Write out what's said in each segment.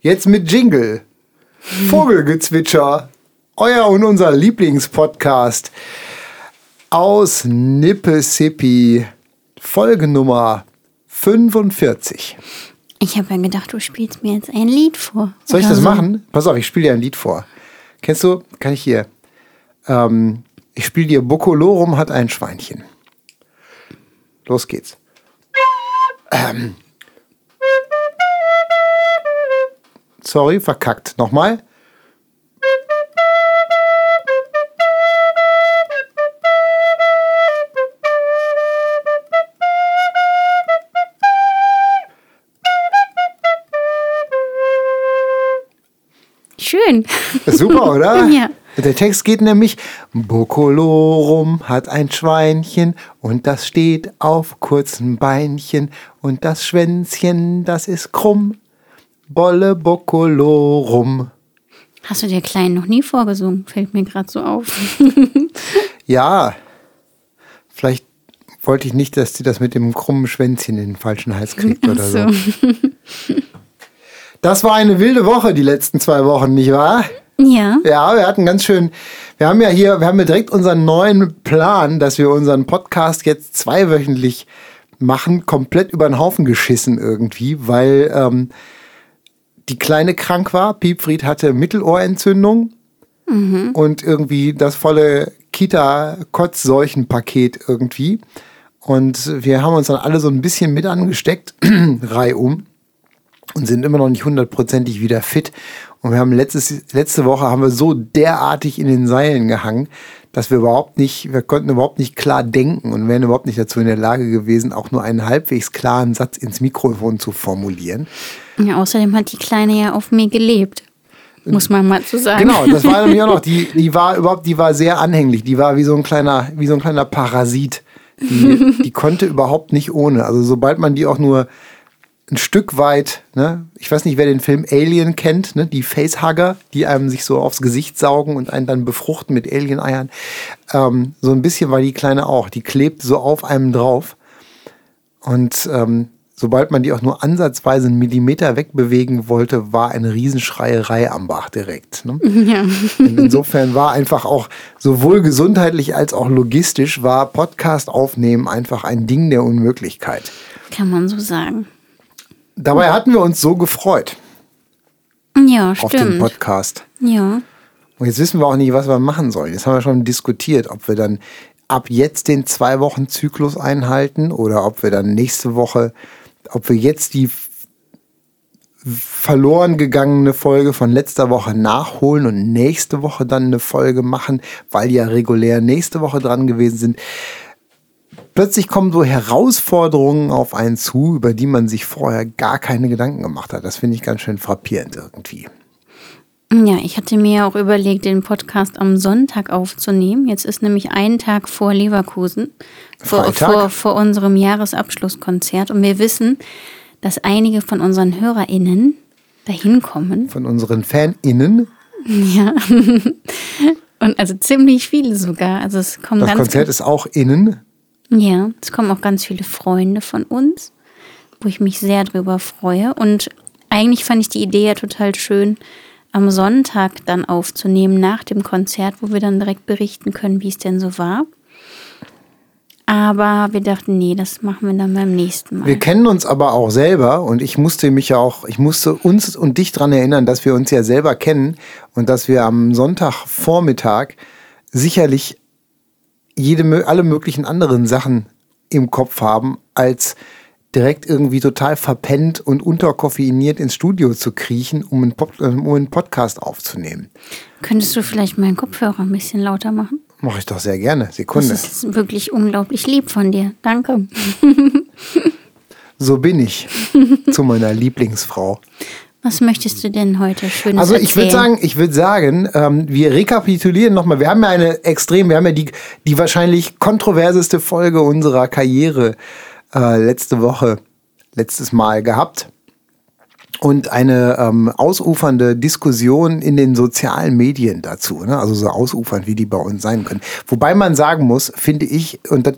Jetzt mit Jingle. Vogelgezwitscher. Euer und unser Lieblingspodcast aus Nippesippi. Folge Nummer 45. Ich habe ja gedacht, du spielst mir jetzt ein Lied vor. Soll ich das so. machen? Pass auf, ich spiele dir ein Lied vor. Kennst du? Kann ich hier. Ähm, ich spiele dir Bocolorum hat ein Schweinchen. Los geht's. Ähm. Sorry, verkackt. Nochmal. Schön. Super, oder? Ja. Der Text geht nämlich, Bocolorum hat ein Schweinchen und das steht auf kurzen Beinchen und das Schwänzchen, das ist krumm. Bolle Bocolorum. Hast du dir Klein noch nie vorgesungen? Fällt mir gerade so auf. Ja, vielleicht wollte ich nicht, dass sie das mit dem krummen Schwänzchen in den falschen Hals kriegt oder so. so. Das war eine wilde Woche, die letzten zwei Wochen, nicht wahr? Ja. Ja, wir hatten ganz schön. Wir haben ja hier, wir haben ja direkt unseren neuen Plan, dass wir unseren Podcast jetzt zweiwöchentlich machen, komplett über den Haufen geschissen irgendwie, weil ähm, die Kleine krank war. Piepfried hatte Mittelohrentzündung und irgendwie das volle Kita-Kotzseuchenpaket irgendwie. Und wir haben uns dann alle so ein bisschen mit angesteckt, reihum und sind immer noch nicht hundertprozentig wieder fit. Und wir haben letztes, letzte Woche haben wir so derartig in den Seilen gehangen, dass wir überhaupt nicht, wir konnten überhaupt nicht klar denken und wären überhaupt nicht dazu in der Lage gewesen, auch nur einen halbwegs klaren Satz ins Mikrofon zu formulieren. ja. Außerdem hat die Kleine ja auf mir gelebt. Muss man mal so sagen. Genau, das war nämlich auch noch, die, die war überhaupt, die war sehr anhänglich, die war wie so ein kleiner, wie so ein kleiner Parasit. Die, die konnte überhaupt nicht ohne. Also sobald man die auch nur ein Stück weit, ne, ich weiß nicht, wer den Film Alien kennt, ne, die Facehugger, die einem sich so aufs Gesicht saugen und einen dann befruchten mit Alien-Eiern. Ähm, so ein bisschen war die Kleine auch. Die klebt so auf einem drauf. Und ähm, sobald man die auch nur ansatzweise einen Millimeter wegbewegen wollte, war eine Riesenschreierei am Bach direkt. Ne? Ja. Insofern war einfach auch sowohl gesundheitlich als auch logistisch war Podcast aufnehmen einfach ein Ding der Unmöglichkeit. Kann man so sagen. Dabei hatten wir uns so gefreut Ja, auf den stimmt. Podcast. Ja. Und jetzt wissen wir auch nicht, was wir machen sollen. Jetzt haben wir schon diskutiert, ob wir dann ab jetzt den zwei Wochen Zyklus einhalten oder ob wir dann nächste Woche, ob wir jetzt die verloren gegangene Folge von letzter Woche nachholen und nächste Woche dann eine Folge machen, weil die ja regulär nächste Woche dran gewesen sind. Plötzlich kommen so Herausforderungen auf einen zu, über die man sich vorher gar keine Gedanken gemacht hat. Das finde ich ganz schön frappierend irgendwie. Ja, ich hatte mir auch überlegt, den Podcast am Sonntag aufzunehmen. Jetzt ist nämlich ein Tag vor Leverkusen, vor, vor, vor unserem Jahresabschlusskonzert. Und wir wissen, dass einige von unseren HörerInnen dahin kommen. Von unseren FanInnen Ja. Und also ziemlich viele sogar. Also es kommen Das Konzert ist auch innen. Ja, es kommen auch ganz viele Freunde von uns, wo ich mich sehr drüber freue. Und eigentlich fand ich die Idee ja total schön, am Sonntag dann aufzunehmen nach dem Konzert, wo wir dann direkt berichten können, wie es denn so war. Aber wir dachten, nee, das machen wir dann beim nächsten Mal. Wir kennen uns aber auch selber und ich musste mich ja auch, ich musste uns und dich daran erinnern, dass wir uns ja selber kennen und dass wir am Sonntagvormittag sicherlich jede, alle möglichen anderen Sachen im Kopf haben, als direkt irgendwie total verpennt und unterkoffeiniert ins Studio zu kriechen, um einen, Pod, äh, um einen Podcast aufzunehmen. Könntest du vielleicht meinen Kopfhörer ein bisschen lauter machen? Mache ich doch sehr gerne. Das Sekunde. ist wirklich unglaublich lieb von dir. Danke. So bin ich zu meiner Lieblingsfrau. Was möchtest du denn heute schönes Also ich würde sagen, ich würde sagen, ähm, wir rekapitulieren nochmal. Wir haben ja eine extrem, wir haben ja die, die wahrscheinlich kontroverseste Folge unserer Karriere äh, letzte Woche, letztes Mal gehabt. Und eine ähm, ausufernde Diskussion in den sozialen Medien dazu. Ne? Also so ausufernd, wie die bei uns sein können. Wobei man sagen muss, finde ich, und das,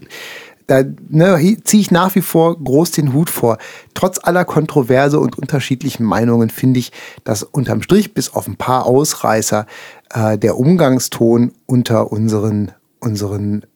da ne, ziehe ich nach wie vor groß den Hut vor. Trotz aller Kontroverse und unterschiedlichen Meinungen finde ich, dass unterm Strich bis auf ein paar Ausreißer äh, der Umgangston unter unseren, unseren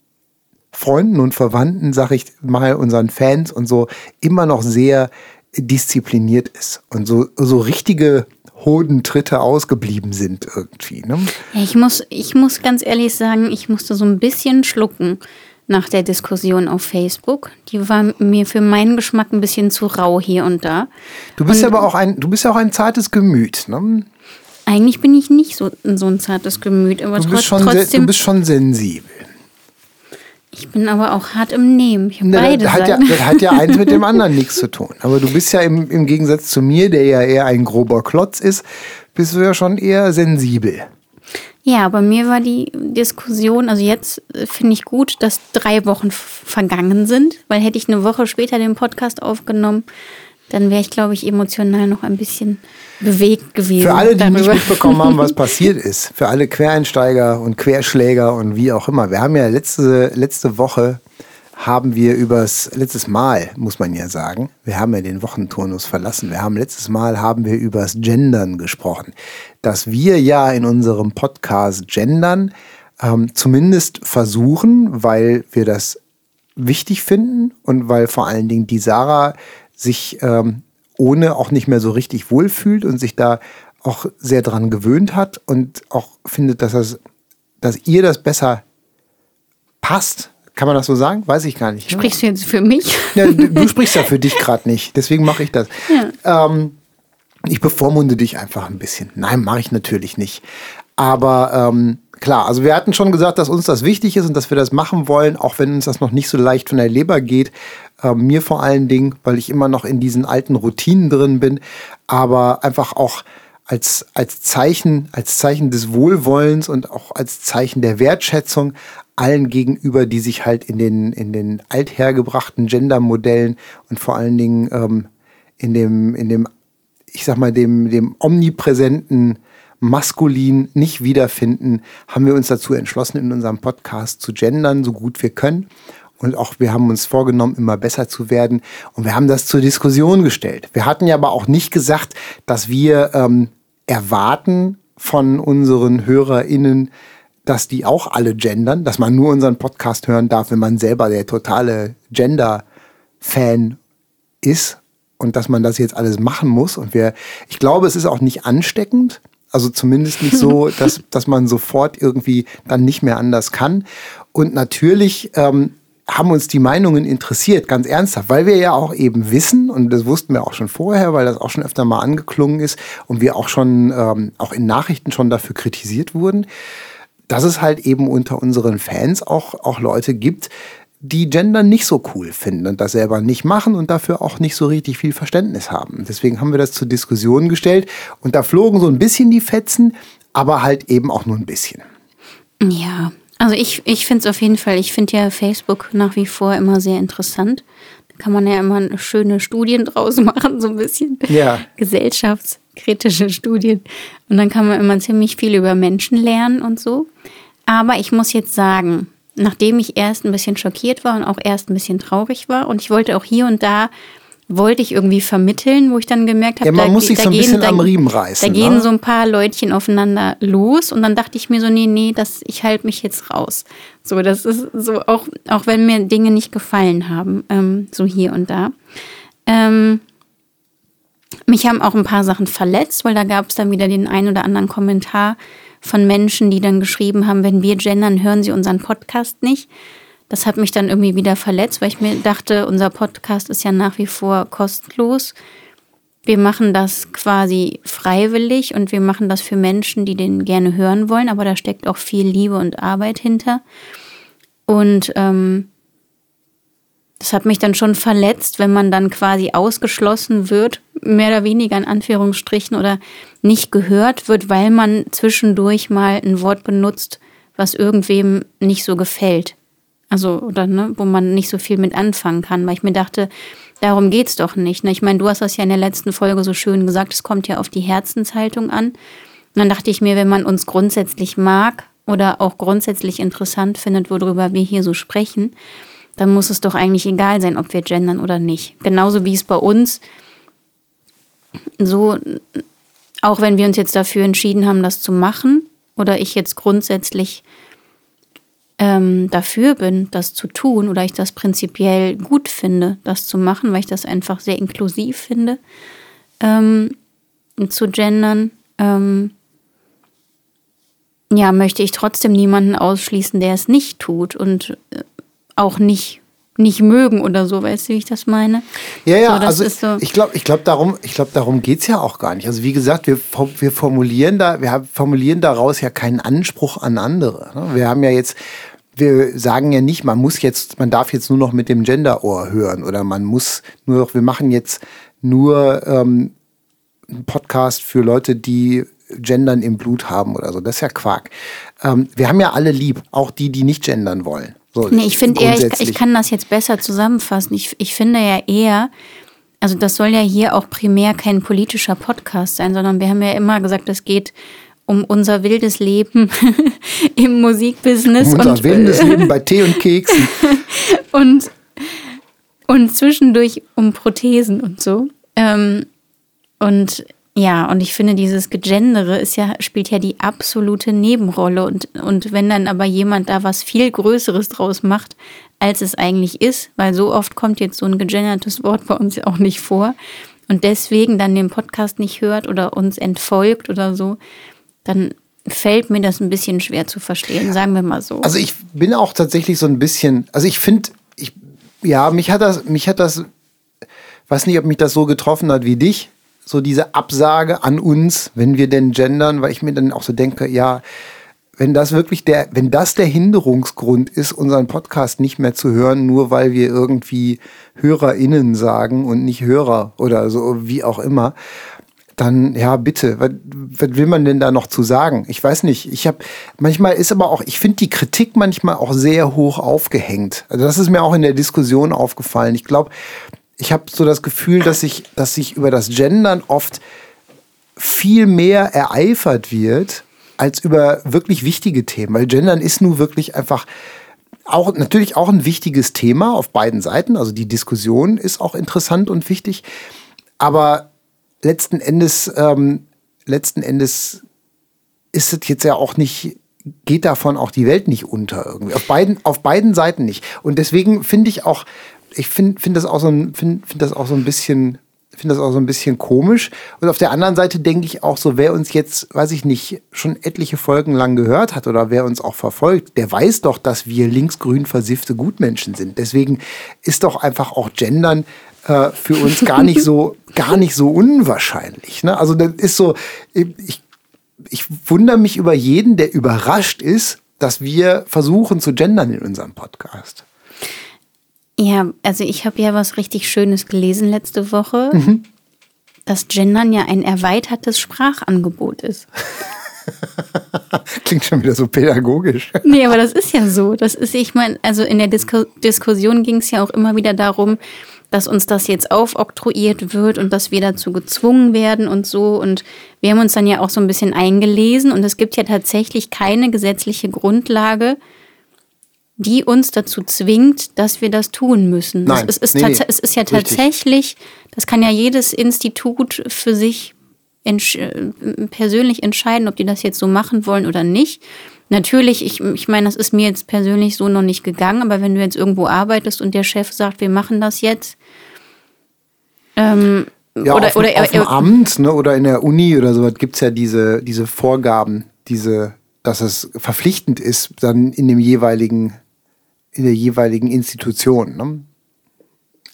Freunden und Verwandten, sag ich mal, unseren Fans und so, immer noch sehr diszipliniert ist und so, so richtige Hodentritte ausgeblieben sind irgendwie. Ne? Ich, muss, ich muss ganz ehrlich sagen, ich musste so ein bisschen schlucken nach der Diskussion auf Facebook. Die war mir für meinen Geschmack ein bisschen zu rau hier und da. Du bist und, aber auch ein, du bist ja auch ein zartes Gemüt. Ne? Eigentlich bin ich nicht so, so ein zartes Gemüt, aber du bist, trotz, schon trotzdem. du bist schon sensibel. Ich bin aber auch hart im Nehmen. Ich habe Ne, beide das, hat ja, das hat ja eins mit dem anderen nichts zu tun. Aber du bist ja im, im Gegensatz zu mir, der ja eher ein grober Klotz ist, bist du ja schon eher sensibel. Ja, aber mir war die Diskussion, also jetzt äh, finde ich gut, dass drei Wochen vergangen sind, weil hätte ich eine Woche später den Podcast aufgenommen, dann wäre ich, glaube ich, emotional noch ein bisschen bewegt gewesen. Für alle, die nicht darüber. mitbekommen haben, was passiert ist, für alle Quereinsteiger und Querschläger und wie auch immer. Wir haben ja letzte, letzte Woche haben wir übers, letztes Mal, muss man ja sagen, wir haben ja den Wochenturnus verlassen. Wir haben letztes Mal haben wir übers Gendern gesprochen. Dass wir ja in unserem Podcast gendern, ähm, zumindest versuchen, weil wir das wichtig finden und weil vor allen Dingen die Sarah sich ähm, ohne auch nicht mehr so richtig wohlfühlt und sich da auch sehr dran gewöhnt hat und auch findet, dass, das, dass ihr das besser passt. Kann man das so sagen? Weiß ich gar nicht. ne? Sprichst du jetzt für mich? Ja, du, du sprichst ja für dich gerade nicht, deswegen mache ich das. Ähm, ich bevormunde dich einfach ein bisschen. Nein, mache ich natürlich nicht. Aber ähm, klar, also wir hatten schon gesagt, dass uns das wichtig ist und dass wir das machen wollen, auch wenn uns das noch nicht so leicht von der Leber geht. Ähm, mir vor allen Dingen, weil ich immer noch in diesen alten Routinen drin bin, aber einfach auch als, als Zeichen, als Zeichen des Wohlwollens und auch als Zeichen der Wertschätzung allen gegenüber, die sich halt in den, in den althergebrachten Gendermodellen und vor allen Dingen ähm, in dem, in dem, ich sag mal, dem, dem omnipräsenten Maskulin nicht wiederfinden, haben wir uns dazu entschlossen, in unserem Podcast zu gendern, so gut wir können. Und auch wir haben uns vorgenommen, immer besser zu werden. Und wir haben das zur Diskussion gestellt. Wir hatten ja aber auch nicht gesagt, dass wir ähm, erwarten von unseren HörerInnen, dass die auch alle gendern, dass man nur unseren Podcast hören darf, wenn man selber der totale Gender-Fan ist und dass man das jetzt alles machen muss. Und wir, ich glaube, es ist auch nicht ansteckend. Also zumindest nicht so, dass, dass man sofort irgendwie dann nicht mehr anders kann. Und natürlich ähm, haben uns die Meinungen interessiert, ganz ernsthaft, weil wir ja auch eben wissen, und das wussten wir auch schon vorher, weil das auch schon öfter mal angeklungen ist und wir auch schon ähm, auch in Nachrichten schon dafür kritisiert wurden, dass es halt eben unter unseren Fans auch, auch Leute gibt, die Gender nicht so cool finden und das selber nicht machen und dafür auch nicht so richtig viel Verständnis haben. Deswegen haben wir das zur Diskussion gestellt und da flogen so ein bisschen die Fetzen, aber halt eben auch nur ein bisschen. Ja, also ich, ich finde es auf jeden Fall, ich finde ja Facebook nach wie vor immer sehr interessant. Da kann man ja immer schöne Studien draus machen, so ein bisschen. Ja. Gesellschaftskritische Studien. Und dann kann man immer ziemlich viel über Menschen lernen und so. Aber ich muss jetzt sagen, nachdem ich erst ein bisschen schockiert war und auch erst ein bisschen traurig war und ich wollte auch hier und da wollte ich irgendwie vermitteln, wo ich dann gemerkt habe, Ja, man da, muss sich so ein gehen, bisschen da, am Riemen reißen, Da gehen ne? so ein paar Leutchen aufeinander los und dann dachte ich mir so, nee, nee, das, ich halte mich jetzt raus. So, das ist so, auch, auch wenn mir Dinge nicht gefallen haben, ähm, so hier und da. Ähm, mich haben auch ein paar Sachen verletzt, weil da gab es dann wieder den einen oder anderen Kommentar von Menschen, die dann geschrieben haben, wenn wir gendern, hören sie unseren Podcast nicht. Das hat mich dann irgendwie wieder verletzt, weil ich mir dachte, unser Podcast ist ja nach wie vor kostenlos. Wir machen das quasi freiwillig und wir machen das für Menschen, die den gerne hören wollen, aber da steckt auch viel Liebe und Arbeit hinter. Und ähm, das hat mich dann schon verletzt, wenn man dann quasi ausgeschlossen wird, mehr oder weniger in Anführungsstrichen, oder nicht gehört wird, weil man zwischendurch mal ein Wort benutzt, was irgendwem nicht so gefällt. Also, oder ne, wo man nicht so viel mit anfangen kann, weil ich mir dachte, darum geht's doch nicht. Ne? Ich meine, du hast das ja in der letzten Folge so schön gesagt, es kommt ja auf die Herzenshaltung an. Und dann dachte ich mir, wenn man uns grundsätzlich mag oder auch grundsätzlich interessant findet, worüber wir hier so sprechen, dann muss es doch eigentlich egal sein, ob wir gendern oder nicht. Genauso wie es bei uns so, auch wenn wir uns jetzt dafür entschieden haben, das zu machen, oder ich jetzt grundsätzlich ähm, dafür bin, das zu tun, oder ich das prinzipiell gut finde, das zu machen, weil ich das einfach sehr inklusiv finde, ähm, zu gendern, ähm, ja, möchte ich trotzdem niemanden ausschließen, der es nicht tut und äh, auch nicht nicht mögen oder so, weißt du, wie ich das meine? Ja, ja, so, also so ich glaube, ich glaube, darum, ich glaube, darum geht's ja auch gar nicht. Also wie gesagt, wir, wir formulieren da, wir formulieren daraus ja keinen Anspruch an andere. Ne? Wir haben ja jetzt, wir sagen ja nicht, man muss jetzt, man darf jetzt nur noch mit dem Gender-Ohr hören oder man muss nur noch, wir machen jetzt nur ähm, einen Podcast für Leute, die Gendern im Blut haben oder so. Das ist ja Quark. Ähm, wir haben ja alle lieb, auch die, die nicht gendern wollen. So, nee, ich finde eher, ich, ich, kann das jetzt besser zusammenfassen. Ich, ich finde ja eher, also das soll ja hier auch primär kein politischer Podcast sein, sondern wir haben ja immer gesagt, es geht um unser wildes Leben im Musikbusiness. Um unser und, wildes Leben bei Tee und Keksen. und, und zwischendurch um Prothesen und so. Ähm, und ja, und ich finde, dieses Gegendere ist ja, spielt ja die absolute Nebenrolle. Und, und wenn dann aber jemand da was viel Größeres draus macht, als es eigentlich ist, weil so oft kommt jetzt so ein gegendertes Wort bei uns auch nicht vor und deswegen dann den Podcast nicht hört oder uns entfolgt oder so, dann fällt mir das ein bisschen schwer zu verstehen, sagen wir mal so. Also ich bin auch tatsächlich so ein bisschen, also ich finde, ich, ja, mich hat das, mich hat das, weiß nicht, ob mich das so getroffen hat wie dich, so diese Absage an uns, wenn wir denn gendern, weil ich mir dann auch so denke, ja, wenn das wirklich der, wenn das der Hinderungsgrund ist, unseren Podcast nicht mehr zu hören, nur weil wir irgendwie HörerInnen sagen und nicht Hörer oder so, wie auch immer, dann ja, bitte, was, was will man denn da noch zu sagen? Ich weiß nicht. Ich habe manchmal ist aber auch, ich finde die Kritik manchmal auch sehr hoch aufgehängt. Also das ist mir auch in der Diskussion aufgefallen. Ich glaube, ich habe so das Gefühl, dass sich, dass sich über das Gendern oft viel mehr ereifert wird als über wirklich wichtige Themen. Weil Gendern ist nun wirklich einfach auch natürlich auch ein wichtiges Thema auf beiden Seiten. Also die Diskussion ist auch interessant und wichtig. Aber letzten Endes, ähm, letzten Endes ist es jetzt ja auch nicht, geht davon auch die Welt nicht unter irgendwie. Auf beiden, auf beiden Seiten nicht. Und deswegen finde ich auch, ich finde find das auch so ein, finde find das auch so ein bisschen finde das auch so ein bisschen komisch. Und auf der anderen Seite denke ich auch so, wer uns jetzt, weiß ich nicht, schon etliche Folgen lang gehört hat oder wer uns auch verfolgt, der weiß doch, dass wir linksgrün versiffte Gutmenschen sind. Deswegen ist doch einfach auch Gendern äh, für uns gar nicht so, gar nicht so unwahrscheinlich. Ne? Also das ist so, ich, ich wundere mich über jeden, der überrascht ist, dass wir versuchen zu gendern in unserem Podcast. Ja, also ich habe ja was richtig Schönes gelesen letzte Woche, mhm. dass Gendern ja ein erweitertes Sprachangebot ist. Klingt schon wieder so pädagogisch. Nee, aber das ist ja so. Das ist, ich meine, also in der Disku Diskussion ging es ja auch immer wieder darum, dass uns das jetzt aufoktroyiert wird und dass wir dazu gezwungen werden und so. Und wir haben uns dann ja auch so ein bisschen eingelesen und es gibt ja tatsächlich keine gesetzliche Grundlage, die uns dazu zwingt, dass wir das tun müssen. Nein, es, ist, nee, nee, es ist ja tatsächlich, das kann ja jedes Institut für sich entsch äh, persönlich entscheiden, ob die das jetzt so machen wollen oder nicht. Natürlich, ich, ich meine, das ist mir jetzt persönlich so noch nicht gegangen, aber wenn du jetzt irgendwo arbeitest und der Chef sagt, wir machen das jetzt, ähm, ja, oder, auf, oder auf dem Amt ne, oder in der Uni oder sowas gibt es ja diese, diese Vorgaben, diese, dass es verpflichtend ist, dann in dem jeweiligen in der jeweiligen Institution. Ne?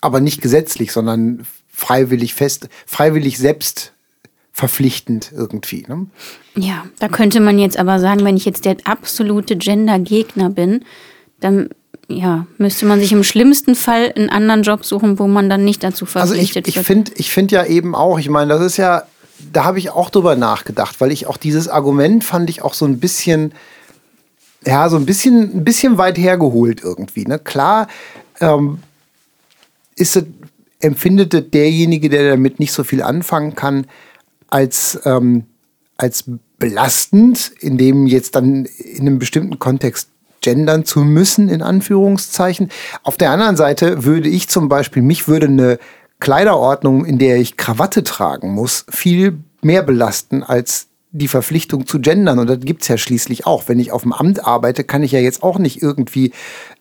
Aber nicht gesetzlich, sondern freiwillig fest, freiwillig selbst verpflichtend irgendwie. Ne? Ja, da könnte man jetzt aber sagen, wenn ich jetzt der absolute Gender-Gegner bin, dann ja, müsste man sich im schlimmsten Fall einen anderen Job suchen, wo man dann nicht dazu verpflichtet also ich, ich Find, ich finde ja eben auch, ich meine, das ist ja, da habe ich auch drüber nachgedacht, weil ich auch dieses Argument fand ich auch so ein bisschen, ja, so ein bisschen, ein bisschen weit hergeholt irgendwie. Ne? Klar ähm, ist es, empfindet derjenige, der damit nicht so viel anfangen kann, als, ähm, als belastend, in dem jetzt dann in einem bestimmten Kontext gendern zu müssen, in Anführungszeichen. Auf der anderen Seite würde ich zum Beispiel, mich würde eine Kleiderordnung, in der ich Krawatte tragen muss, viel mehr belasten als die Verpflichtung zu gendern. Und das gibt's ja schließlich auch. Wenn ich auf dem Amt arbeite, kann ich ja jetzt auch nicht irgendwie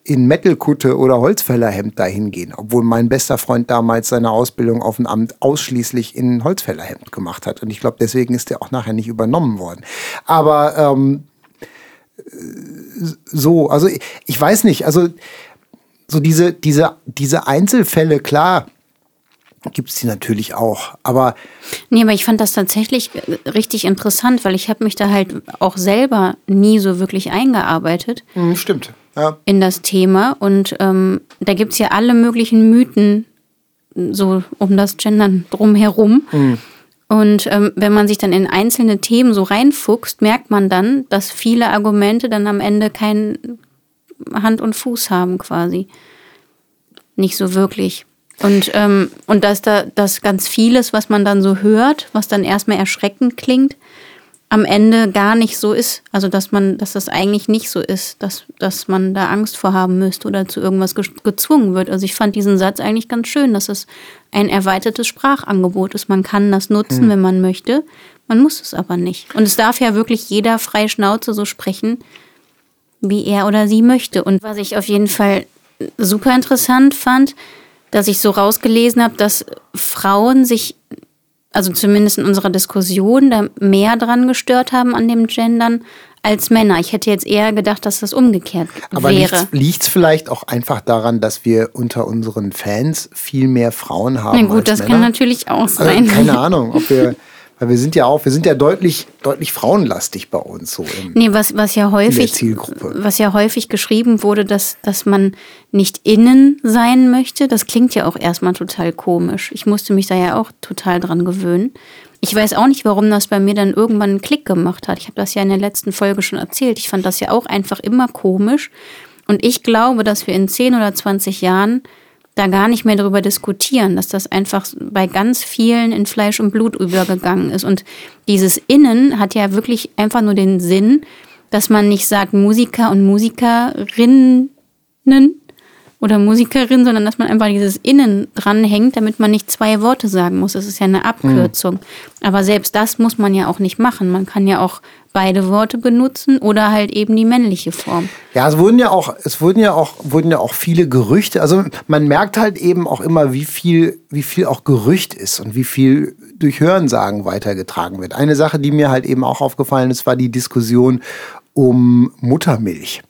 in Metalkutte oder Holzfällerhemd dahin gehen. Obwohl mein bester Freund damals seine Ausbildung auf dem Amt ausschließlich in Holzfällerhemd gemacht hat. Und ich glaube, deswegen ist der auch nachher nicht übernommen worden. Aber ähm, so, also ich, ich weiß nicht, also so diese, diese, diese Einzelfälle, klar, gibt es die natürlich auch. Aber. Nee, aber ich fand das tatsächlich äh, richtig interessant, weil ich habe mich da halt auch selber nie so wirklich eingearbeitet. Mhm, stimmt. Ja. In das Thema. Und ähm, da gibt es ja alle möglichen Mythen so um das Gendern drumherum. Mhm. Und ähm, wenn man sich dann in einzelne Themen so reinfuchst, merkt man dann, dass viele Argumente dann am Ende kein Hand und Fuß haben quasi. Nicht so wirklich. Und, ähm, und dass da dass ganz vieles, was man dann so hört, was dann erstmal erschreckend klingt, am Ende gar nicht so ist. Also dass man, dass das eigentlich nicht so ist, dass, dass man da Angst vor haben müsste oder zu irgendwas ge gezwungen wird. Also ich fand diesen Satz eigentlich ganz schön, dass es ein erweitertes Sprachangebot ist. Man kann das nutzen, hm. wenn man möchte. Man muss es aber nicht. Und es darf ja wirklich jeder frei Schnauze so sprechen, wie er oder sie möchte. Und was ich auf jeden Fall super interessant fand, dass ich so rausgelesen habe, dass Frauen sich, also zumindest in unserer Diskussion, da mehr dran gestört haben an dem Gendern als Männer. Ich hätte jetzt eher gedacht, dass das umgekehrt Aber wäre. Aber liegt es vielleicht auch einfach daran, dass wir unter unseren Fans viel mehr Frauen haben? Na gut, das Männer? kann natürlich auch also sein. Also, keine Ahnung, ob wir Weil wir sind ja auch, wir sind ja deutlich, deutlich frauenlastig bei uns so. Im, nee, was, was ja häufig, was ja häufig geschrieben wurde, dass, dass man nicht innen sein möchte, das klingt ja auch erstmal total komisch. Ich musste mich da ja auch total dran gewöhnen. Ich weiß auch nicht, warum das bei mir dann irgendwann einen Klick gemacht hat. Ich habe das ja in der letzten Folge schon erzählt. Ich fand das ja auch einfach immer komisch. Und ich glaube, dass wir in 10 oder 20 Jahren da gar nicht mehr darüber diskutieren, dass das einfach bei ganz vielen in Fleisch und Blut übergegangen ist. Und dieses Innen hat ja wirklich einfach nur den Sinn, dass man nicht sagt Musiker und Musikerinnen oder Musikerin, sondern dass man einfach dieses Innen dranhängt, damit man nicht zwei Worte sagen muss. Das ist ja eine Abkürzung. Mhm. Aber selbst das muss man ja auch nicht machen. Man kann ja auch beide Worte benutzen oder halt eben die männliche Form. Ja, es wurden ja auch, es wurden ja auch, wurden ja auch viele Gerüchte. Also man merkt halt eben auch immer, wie viel, wie viel auch Gerücht ist und wie viel durch Hörensagen weitergetragen wird. Eine Sache, die mir halt eben auch aufgefallen ist, war die Diskussion um Muttermilch.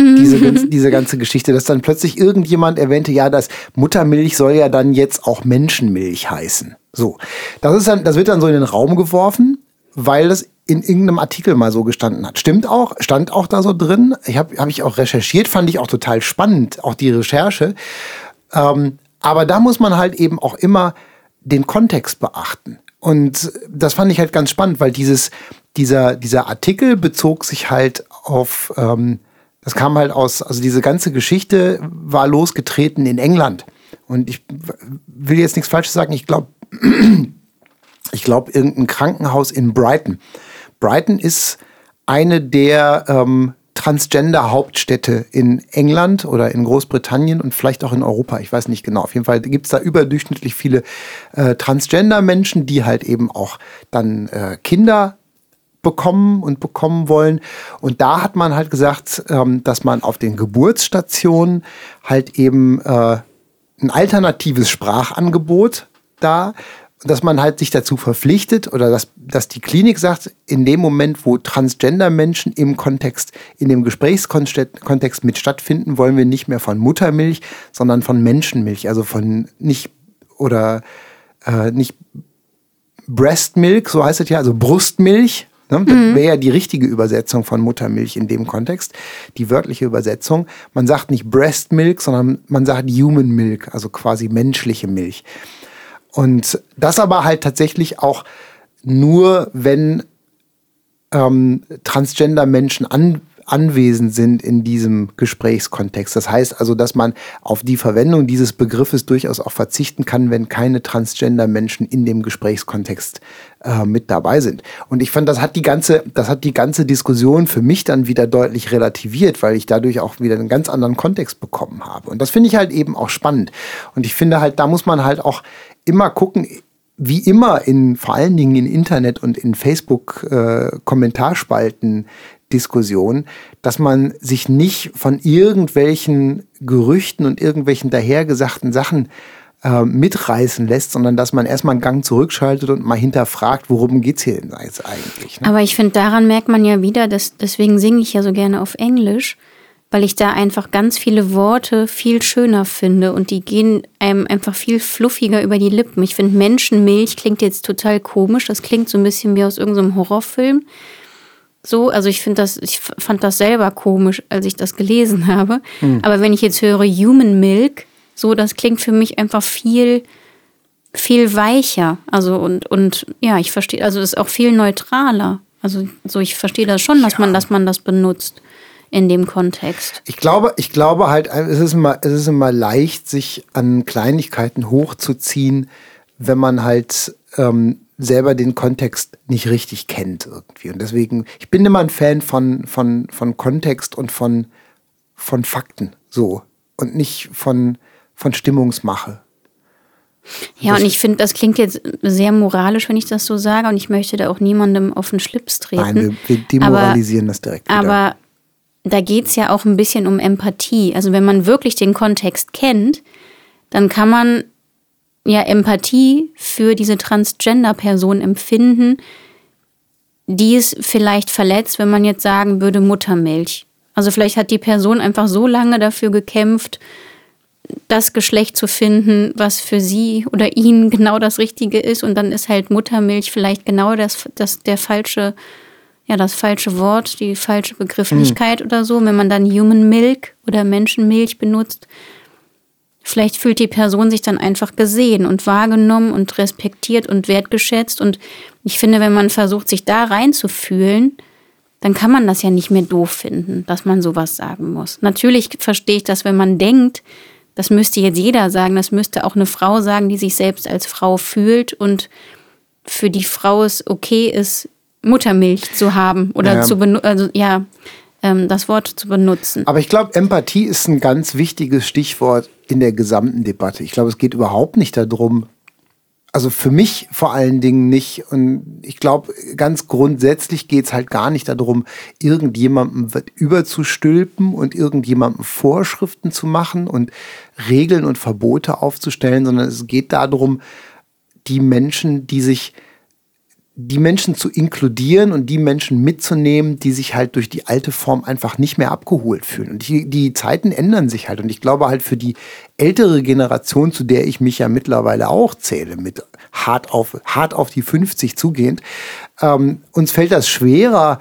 Diese, mhm. diese ganze Geschichte, dass dann plötzlich irgendjemand erwähnte, ja, das Muttermilch soll ja dann jetzt auch Menschenmilch heißen. So. Das ist dann, das wird dann so in den Raum geworfen, weil das in irgendeinem Artikel mal so gestanden hat. Stimmt auch, stand auch da so drin. Ich habe hab ich auch recherchiert, fand ich auch total spannend, auch die Recherche. Ähm, aber da muss man halt eben auch immer den Kontext beachten. Und das fand ich halt ganz spannend, weil dieses, dieser, dieser Artikel bezog sich halt auf, ähm, das kam halt aus, also diese ganze Geschichte war losgetreten in England. Und ich will jetzt nichts Falsches sagen, ich glaube, ich glaube, irgendein Krankenhaus in Brighton. Brighton ist eine der ähm, Transgender-Hauptstädte in England oder in Großbritannien und vielleicht auch in Europa. Ich weiß nicht genau. Auf jeden Fall gibt es da überdurchschnittlich viele äh, Transgender-Menschen, die halt eben auch dann äh, Kinder bekommen und bekommen wollen. Und da hat man halt gesagt, ähm, dass man auf den Geburtsstationen halt eben äh, ein alternatives Sprachangebot da dass man halt sich dazu verpflichtet oder dass, dass die Klinik sagt, in dem Moment, wo Transgender-Menschen im Kontext, in dem Gesprächskontext mit stattfinden, wollen wir nicht mehr von Muttermilch, sondern von Menschenmilch, also von nicht oder äh, nicht Breast Milk, so heißt es ja, also Brustmilch. Ne? Das mhm. wäre ja die richtige Übersetzung von Muttermilch in dem Kontext, die wörtliche Übersetzung. Man sagt nicht Breast Milk, sondern man sagt Human Milk, also quasi menschliche Milch. Und das aber halt tatsächlich auch nur, wenn ähm, Transgender-Menschen an, anwesend sind in diesem Gesprächskontext. Das heißt also, dass man auf die Verwendung dieses Begriffes durchaus auch verzichten kann, wenn keine Transgender-Menschen in dem Gesprächskontext äh, mit dabei sind. Und ich fand, das hat die ganze, das hat die ganze Diskussion für mich dann wieder deutlich relativiert, weil ich dadurch auch wieder einen ganz anderen Kontext bekommen habe. Und das finde ich halt eben auch spannend. Und ich finde halt, da muss man halt auch immer gucken, wie immer in vor allen Dingen in Internet und in Facebook äh, Kommentarspalten Diskussion, dass man sich nicht von irgendwelchen Gerüchten und irgendwelchen dahergesagten Sachen äh, mitreißen lässt, sondern dass man erstmal einen Gang zurückschaltet und mal hinterfragt, worum geht es hier denn jetzt eigentlich. Ne? Aber ich finde, daran merkt man ja wieder, dass, deswegen singe ich ja so gerne auf Englisch, weil ich da einfach ganz viele Worte viel schöner finde und die gehen einem einfach viel fluffiger über die Lippen. Ich finde, Menschenmilch klingt jetzt total komisch, das klingt so ein bisschen wie aus irgendeinem Horrorfilm. So, also ich finde das, ich fand das selber komisch, als ich das gelesen habe. Mhm. Aber wenn ich jetzt höre Human Milk, so, das klingt für mich einfach viel, viel weicher. Also und, und ja, ich verstehe, also es ist auch viel neutraler. Also so, ich verstehe das schon, dass ja. man, dass man das benutzt in dem Kontext. Ich glaube, ich glaube halt, es ist immer, es ist immer leicht, sich an Kleinigkeiten hochzuziehen, wenn man halt ähm, selber den Kontext nicht richtig kennt irgendwie. Und deswegen, ich bin immer ein Fan von, von, von Kontext und von, von Fakten so und nicht von, von Stimmungsmache. Ja, und ich finde, das klingt jetzt sehr moralisch, wenn ich das so sage, und ich möchte da auch niemandem auf den Schlips treten. Nein, wir, wir demoralisieren aber, das direkt. Wieder. Aber da geht es ja auch ein bisschen um Empathie. Also wenn man wirklich den Kontext kennt, dann kann man ja Empathie für diese Transgender-Person empfinden, die es vielleicht verletzt, wenn man jetzt sagen würde Muttermilch. Also vielleicht hat die Person einfach so lange dafür gekämpft, das Geschlecht zu finden, was für sie oder ihn genau das Richtige ist. Und dann ist halt Muttermilch vielleicht genau das, das der falsche, ja, das falsche Wort, die falsche Begrifflichkeit mhm. oder so. Wenn man dann Human Milk oder Menschenmilch benutzt, Vielleicht fühlt die Person sich dann einfach gesehen und wahrgenommen und respektiert und wertgeschätzt. Und ich finde, wenn man versucht, sich da reinzufühlen, dann kann man das ja nicht mehr doof finden, dass man sowas sagen muss. Natürlich verstehe ich das, wenn man denkt, das müsste jetzt jeder sagen, das müsste auch eine Frau sagen, die sich selbst als Frau fühlt und für die Frau es okay ist, Muttermilch zu haben oder ja. zu benutzen. Also ja, ähm, das Wort zu benutzen. Aber ich glaube, Empathie ist ein ganz wichtiges Stichwort in der gesamten Debatte. Ich glaube, es geht überhaupt nicht darum, also für mich vor allen Dingen nicht. Und ich glaube, ganz grundsätzlich geht es halt gar nicht darum, irgendjemandem überzustülpen und irgendjemandem Vorschriften zu machen und Regeln und Verbote aufzustellen, sondern es geht darum, die Menschen, die sich die Menschen zu inkludieren und die Menschen mitzunehmen, die sich halt durch die alte Form einfach nicht mehr abgeholt fühlen. Und die, die Zeiten ändern sich halt. Und ich glaube halt für die ältere Generation, zu der ich mich ja mittlerweile auch zähle, mit hart auf, hart auf die 50 zugehend, ähm, uns fällt das schwerer,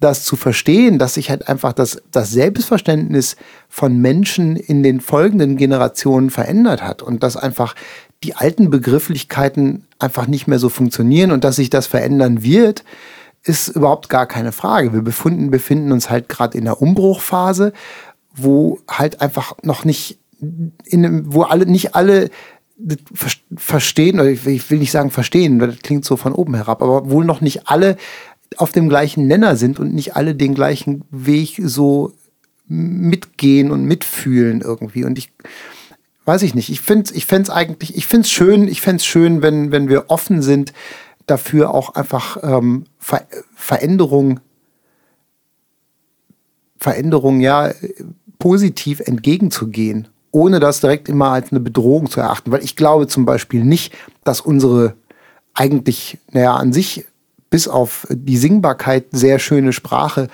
das zu verstehen, dass sich halt einfach das, das Selbstverständnis von Menschen in den folgenden Generationen verändert hat und dass einfach die alten Begrifflichkeiten einfach nicht mehr so funktionieren und dass sich das verändern wird, ist überhaupt gar keine Frage. Wir befinden, befinden uns halt gerade in der Umbruchphase, wo halt einfach noch nicht, in, wo alle, nicht alle verstehen, oder ich will nicht sagen verstehen, das klingt so von oben herab, aber wohl noch nicht alle auf dem gleichen Nenner sind und nicht alle den gleichen Weg so mitgehen und mitfühlen irgendwie. Und ich, weiß ich nicht. Ich finde ich fände es eigentlich, ich finde es schön, ich fände schön, wenn, wenn wir offen sind, dafür auch einfach ähm, Ver Veränderung, Veränderung ja positiv entgegenzugehen, ohne das direkt immer als eine Bedrohung zu erachten. Weil ich glaube zum Beispiel nicht, dass unsere eigentlich, naja, an sich bis auf die Singbarkeit sehr schöne Sprache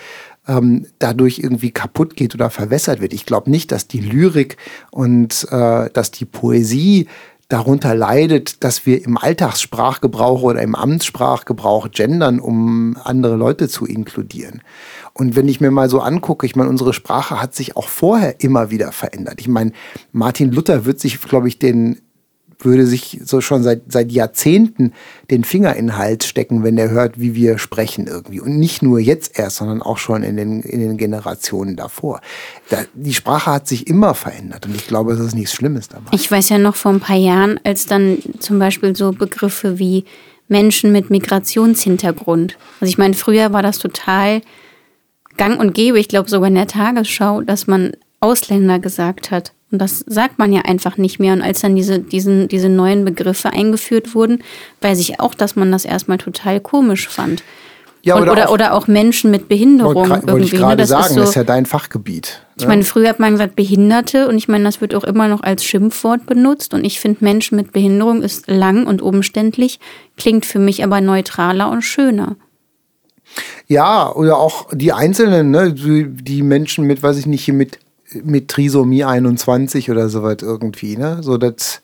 ähm, dadurch irgendwie kaputt geht oder verwässert wird. Ich glaube nicht, dass die Lyrik und äh, dass die Poesie darunter leidet, dass wir im Alltagssprachgebrauch oder im Amtssprachgebrauch gendern, um andere Leute zu inkludieren. Und wenn ich mir mal so angucke, ich meine, unsere Sprache hat sich auch vorher immer wieder verändert. Ich meine, Martin Luther wird sich, glaube ich, den würde sich so schon seit, seit Jahrzehnten den Finger in den Hals stecken, wenn er hört, wie wir sprechen irgendwie. Und nicht nur jetzt erst, sondern auch schon in den, in den Generationen davor. Da, die Sprache hat sich immer verändert und ich glaube, es ist nichts Schlimmes dabei. Ich weiß ja noch vor ein paar Jahren, als dann zum Beispiel so Begriffe wie Menschen mit Migrationshintergrund. Also ich meine, früher war das total gang und gäbe, ich glaube sogar in der Tagesschau, dass man Ausländer gesagt hat. Und das sagt man ja einfach nicht mehr. Und als dann diese, diesen, diese neuen Begriffe eingeführt wurden, weiß ich auch, dass man das erstmal total komisch fand. Ja, oder, oder, auch, oder auch Menschen mit Behinderung. Wollte wollt ich ne? gerade sagen, ist so, das ist ja dein Fachgebiet. Ich ja. meine, früher hat man gesagt Behinderte und ich meine, das wird auch immer noch als Schimpfwort benutzt. Und ich finde, Menschen mit Behinderung ist lang und umständlich, klingt für mich aber neutraler und schöner. Ja, oder auch die Einzelnen, ne? die Menschen mit, weiß ich nicht, hier mit mit Trisomie 21 oder so was irgendwie, ne? So das.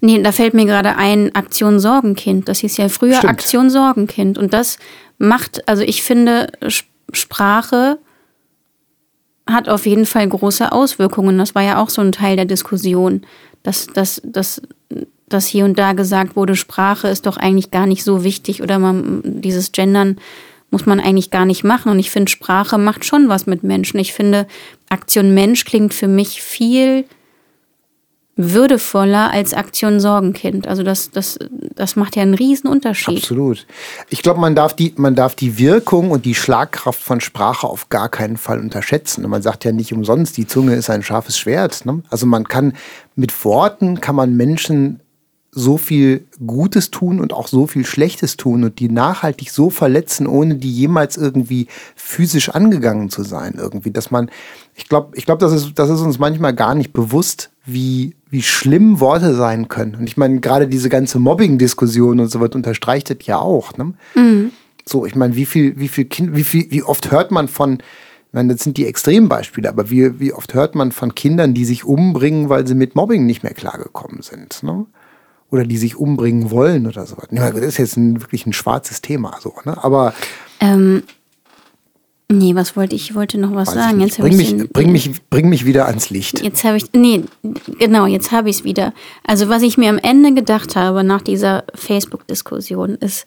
Nee, da fällt mir gerade ein Aktion Sorgenkind. Das hieß ja früher Stimmt. Aktion Sorgenkind. Und das macht, also ich finde, Sprache hat auf jeden Fall große Auswirkungen. Das war ja auch so ein Teil der Diskussion, dass, dass, dass, dass hier und da gesagt wurde, Sprache ist doch eigentlich gar nicht so wichtig oder man, dieses Gendern muss man eigentlich gar nicht machen. Und ich finde, Sprache macht schon was mit Menschen. Ich finde, Aktion Mensch klingt für mich viel würdevoller als Aktion Sorgenkind. Also das, das, das macht ja einen riesen Unterschied. Absolut. Ich glaube, man darf, die, man darf die Wirkung und die Schlagkraft von Sprache auf gar keinen Fall unterschätzen. Und man sagt ja nicht umsonst, die Zunge ist ein scharfes Schwert. Ne? Also man kann mit Worten kann man Menschen so viel Gutes tun und auch so viel Schlechtes tun und die nachhaltig so verletzen, ohne die jemals irgendwie physisch angegangen zu sein. Irgendwie, dass man, ich glaube, ich glaube, das ist, das ist uns manchmal gar nicht bewusst, wie, wie schlimm Worte sein können. Und ich meine, gerade diese ganze Mobbing-Diskussion und so was unterstreicht das ja auch. Ne? Mhm. So, ich meine, wie viel, wie viel Kind, wie viel, wie oft hört man von, ich meine, das sind die Extrembeispiele, aber wie, wie oft hört man von Kindern, die sich umbringen, weil sie mit Mobbing nicht mehr klargekommen sind? Ne? Oder die sich umbringen wollen oder so. Ja, das ist jetzt ein, wirklich ein schwarzes Thema, so, ne? Aber. Ähm, nee, was wollte ich? Ich wollte noch was sagen. Jetzt bring, mich, den, bring, mich, bring mich wieder ans Licht. Jetzt habe ich. Nee, genau, jetzt habe ich es wieder. Also, was ich mir am Ende gedacht habe nach dieser Facebook-Diskussion ist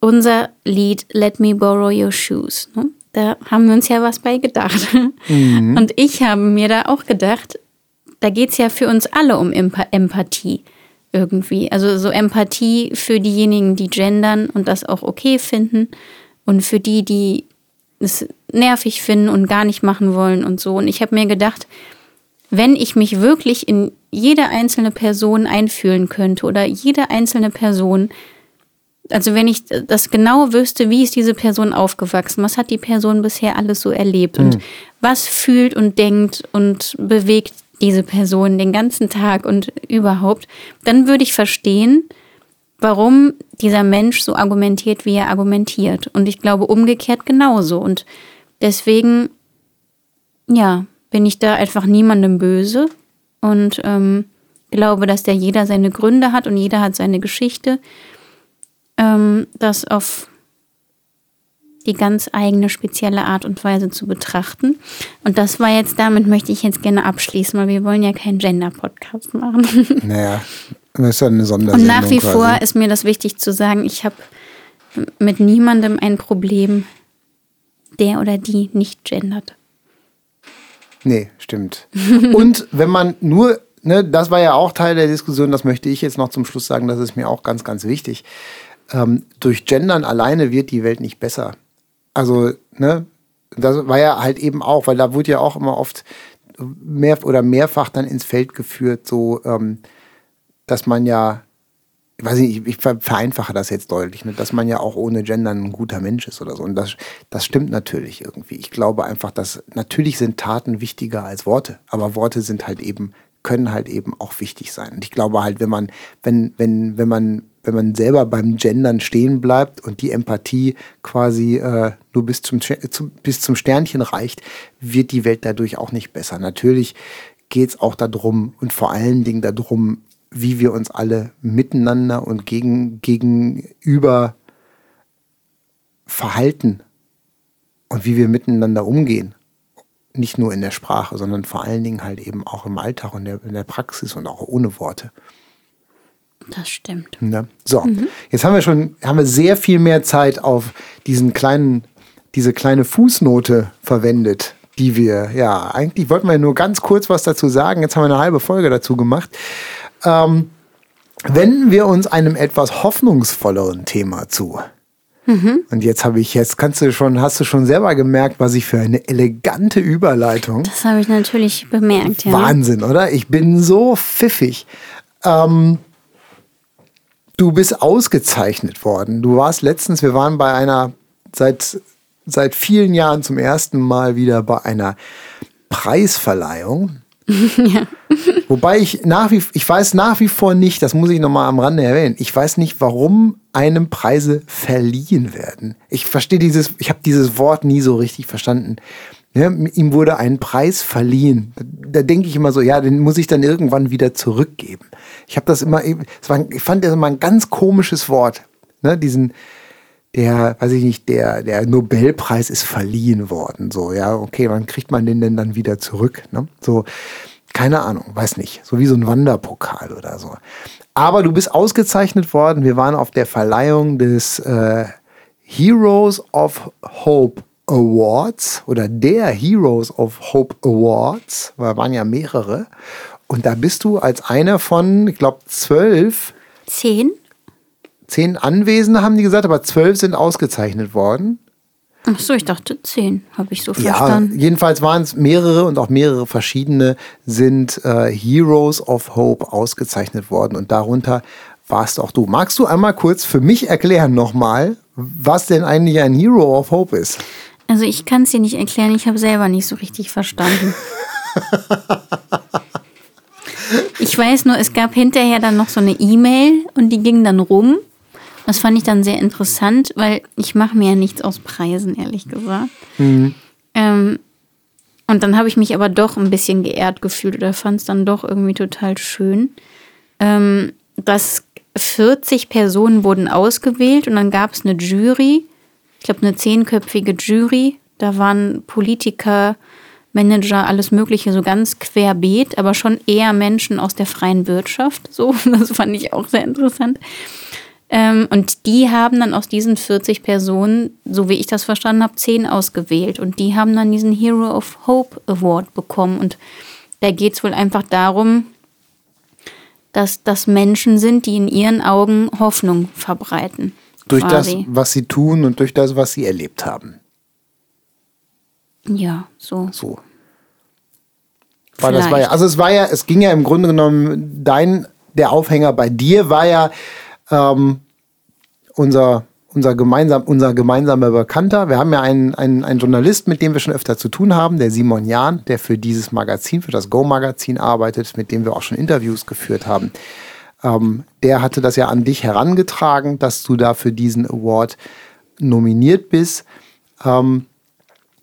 unser Lied Let Me Borrow Your Shoes. Ne? Da haben wir uns ja was bei gedacht. Mhm. Und ich habe mir da auch gedacht, da geht es ja für uns alle um Empathie irgendwie. Also so Empathie für diejenigen, die gendern und das auch okay finden und für die, die es nervig finden und gar nicht machen wollen und so. Und ich habe mir gedacht, wenn ich mich wirklich in jede einzelne Person einfühlen könnte oder jede einzelne Person, also wenn ich das genau wüsste, wie ist diese Person aufgewachsen, was hat die Person bisher alles so erlebt mhm. und was fühlt und denkt und bewegt diese Person den ganzen Tag und überhaupt, dann würde ich verstehen, warum dieser Mensch so argumentiert, wie er argumentiert. Und ich glaube umgekehrt genauso. Und deswegen, ja, bin ich da einfach niemandem böse und ähm, glaube, dass der jeder seine Gründe hat und jeder hat seine Geschichte. Ähm, das auf die ganz eigene spezielle Art und Weise zu betrachten. Und das war jetzt, damit möchte ich jetzt gerne abschließen, weil wir wollen ja keinen Gender-Podcast machen. Naja, das ist ja eine Sondersendung. Und nach wie quasi. vor ist mir das wichtig zu sagen, ich habe mit niemandem ein Problem, der oder die nicht gendert. Nee, stimmt. Und wenn man nur, ne, das war ja auch Teil der Diskussion, das möchte ich jetzt noch zum Schluss sagen, das ist mir auch ganz, ganz wichtig. Ähm, durch Gendern alleine wird die Welt nicht besser also, ne, das war ja halt eben auch, weil da wurde ja auch immer oft mehr oder mehrfach dann ins Feld geführt, so, ähm, dass man ja, ich weiß nicht, ich, vereinfache das jetzt deutlich, ne, dass man ja auch ohne Gendern ein guter Mensch ist oder so. Und das, das stimmt natürlich irgendwie. Ich glaube einfach, dass natürlich sind Taten wichtiger als Worte, aber Worte sind halt eben, können halt eben auch wichtig sein. Und ich glaube halt, wenn man, wenn, wenn, wenn man wenn man selber beim Gendern stehen bleibt und die Empathie quasi äh, nur bis zum, zu, bis zum Sternchen reicht, wird die Welt dadurch auch nicht besser. Natürlich geht es auch darum und vor allen Dingen darum, wie wir uns alle miteinander und gegen, gegenüber verhalten und wie wir miteinander umgehen. Nicht nur in der Sprache, sondern vor allen Dingen halt eben auch im Alltag und der, in der Praxis und auch ohne Worte. Das stimmt. Ne? So, jetzt haben wir schon, haben wir sehr viel mehr Zeit auf diesen kleinen, diese kleine Fußnote verwendet, die wir, ja, eigentlich wollten wir nur ganz kurz was dazu sagen. Jetzt haben wir eine halbe Folge dazu gemacht. Ähm, wenden wir uns einem etwas hoffnungsvolleren Thema zu. Und jetzt habe ich, jetzt kannst du schon, hast du schon selber gemerkt, was ich für eine elegante Überleitung. Das habe ich natürlich bemerkt, ja. Wahnsinn, oder? Ich bin so pfiffig. Ähm, du bist ausgezeichnet worden. Du warst letztens, wir waren bei einer, seit, seit vielen Jahren zum ersten Mal wieder bei einer Preisverleihung. Wobei ich nach wie ich weiß nach wie vor nicht, das muss ich nochmal am Rande erwähnen, ich weiß nicht, warum einem Preise verliehen werden. Ich verstehe dieses, ich habe dieses Wort nie so richtig verstanden. Ja, ihm wurde ein Preis verliehen. Da, da denke ich immer so, ja, den muss ich dann irgendwann wieder zurückgeben. Ich habe das immer, das war, ich fand das immer ein ganz komisches Wort. Ne, diesen, der, weiß ich nicht, der, der Nobelpreis ist verliehen worden. So, ja, okay, wann kriegt man den denn dann wieder zurück? Ne? So, keine Ahnung, weiß nicht. So wie so ein Wanderpokal oder so. Aber du bist ausgezeichnet worden. Wir waren auf der Verleihung des äh, Heroes of Hope Awards oder der Heroes of Hope Awards. Da waren ja mehrere. Und da bist du als einer von, ich glaube, zwölf Zehn? zehn Anwesende haben die gesagt, aber zwölf sind ausgezeichnet worden. Ach so, ich dachte zehn, habe ich so Ja, verstanden. jedenfalls waren es mehrere und auch mehrere verschiedene sind äh, Heroes of Hope ausgezeichnet worden und darunter warst auch du. Magst du einmal kurz für mich erklären nochmal, was denn eigentlich ein Hero of Hope ist? Also ich kann es dir nicht erklären, ich habe selber nicht so richtig verstanden. ich weiß nur, es gab hinterher dann noch so eine E-Mail und die ging dann rum. Das fand ich dann sehr interessant, weil ich mache mir ja nichts aus Preisen, ehrlich gesagt. Ähm, und dann habe ich mich aber doch ein bisschen geehrt gefühlt oder fand es dann doch irgendwie total schön. Ähm, dass 40 Personen wurden ausgewählt und dann gab es eine Jury, ich glaube eine zehnköpfige Jury. Da waren Politiker, Manager, alles Mögliche, so ganz querbeet, aber schon eher Menschen aus der freien Wirtschaft. So, das fand ich auch sehr interessant. Ähm, und die haben dann aus diesen 40 Personen, so wie ich das verstanden habe, 10 ausgewählt. Und die haben dann diesen Hero of Hope Award bekommen. Und da geht es wohl einfach darum, dass das Menschen sind, die in ihren Augen Hoffnung verbreiten. Durch quasi. das, was sie tun und durch das, was sie erlebt haben. Ja, so. So. War das war ja, also es war ja, es ging ja im Grunde genommen, dein, der Aufhänger bei dir war ja ähm, unser, unser, gemeinsam, unser gemeinsamer Bekannter. Wir haben ja einen, einen, einen Journalist, mit dem wir schon öfter zu tun haben, der Simon Jahn, der für dieses Magazin, für das Go-Magazin arbeitet, mit dem wir auch schon Interviews geführt haben. Ähm, der hatte das ja an dich herangetragen, dass du da für diesen Award nominiert bist. Ähm,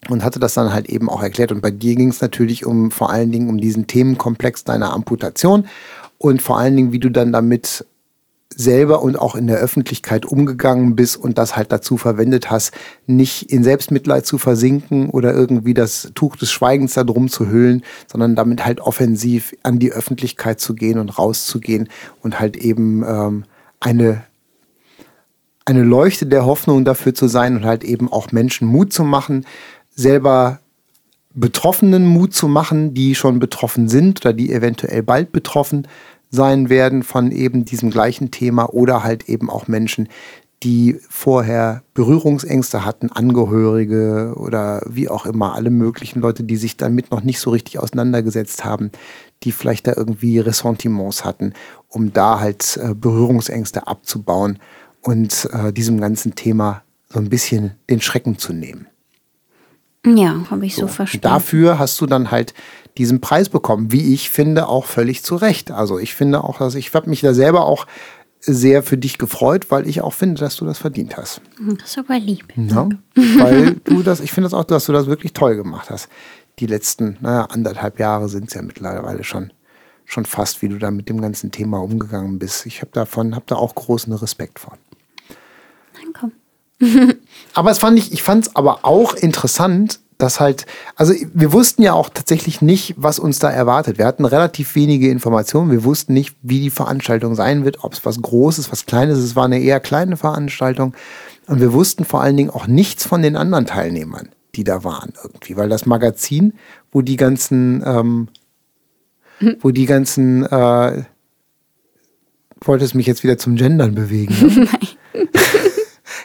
und hatte das dann halt eben auch erklärt. Und bei dir ging es natürlich um vor allen Dingen um diesen Themenkomplex deiner Amputation und vor allen Dingen, wie du dann damit selber und auch in der Öffentlichkeit umgegangen bist und das halt dazu verwendet hast, nicht in Selbstmitleid zu versinken oder irgendwie das Tuch des Schweigens da drum zu hüllen, sondern damit halt offensiv an die Öffentlichkeit zu gehen und rauszugehen und halt eben ähm, eine eine Leuchte der Hoffnung dafür zu sein und halt eben auch Menschen Mut zu machen, selber Betroffenen Mut zu machen, die schon betroffen sind oder die eventuell bald betroffen sein werden von eben diesem gleichen Thema oder halt eben auch Menschen, die vorher Berührungsängste hatten, Angehörige oder wie auch immer, alle möglichen Leute, die sich damit noch nicht so richtig auseinandergesetzt haben, die vielleicht da irgendwie Ressentiments hatten, um da halt äh, Berührungsängste abzubauen und äh, diesem ganzen Thema so ein bisschen den Schrecken zu nehmen. Ja, habe ich so, Und verstanden. dafür hast du dann halt diesen Preis bekommen, wie ich finde, auch völlig zu Recht. Also ich finde auch, dass ich habe mich da selber auch sehr für dich gefreut, weil ich auch finde, dass du das verdient hast. Das ist aber lieb. Ja? weil du das, ich finde das auch, dass du das wirklich toll gemacht hast. Die letzten, naja, anderthalb Jahre sind es ja mittlerweile schon, schon fast, wie du da mit dem ganzen Thema umgegangen bist. Ich habe davon, habe da auch großen Respekt vor. Dann komm. Aber es fand ich, ich fand es aber auch interessant, das halt, also wir wussten ja auch tatsächlich nicht, was uns da erwartet. Wir hatten relativ wenige Informationen. Wir wussten nicht, wie die Veranstaltung sein wird, ob es was Großes, was Kleines ist. Es war eine eher kleine Veranstaltung. Und wir wussten vor allen Dingen auch nichts von den anderen Teilnehmern, die da waren irgendwie, weil das Magazin, wo die ganzen, ähm, wo die ganzen, äh, wollte es mich jetzt wieder zum Gendern bewegen. Ne? Nein.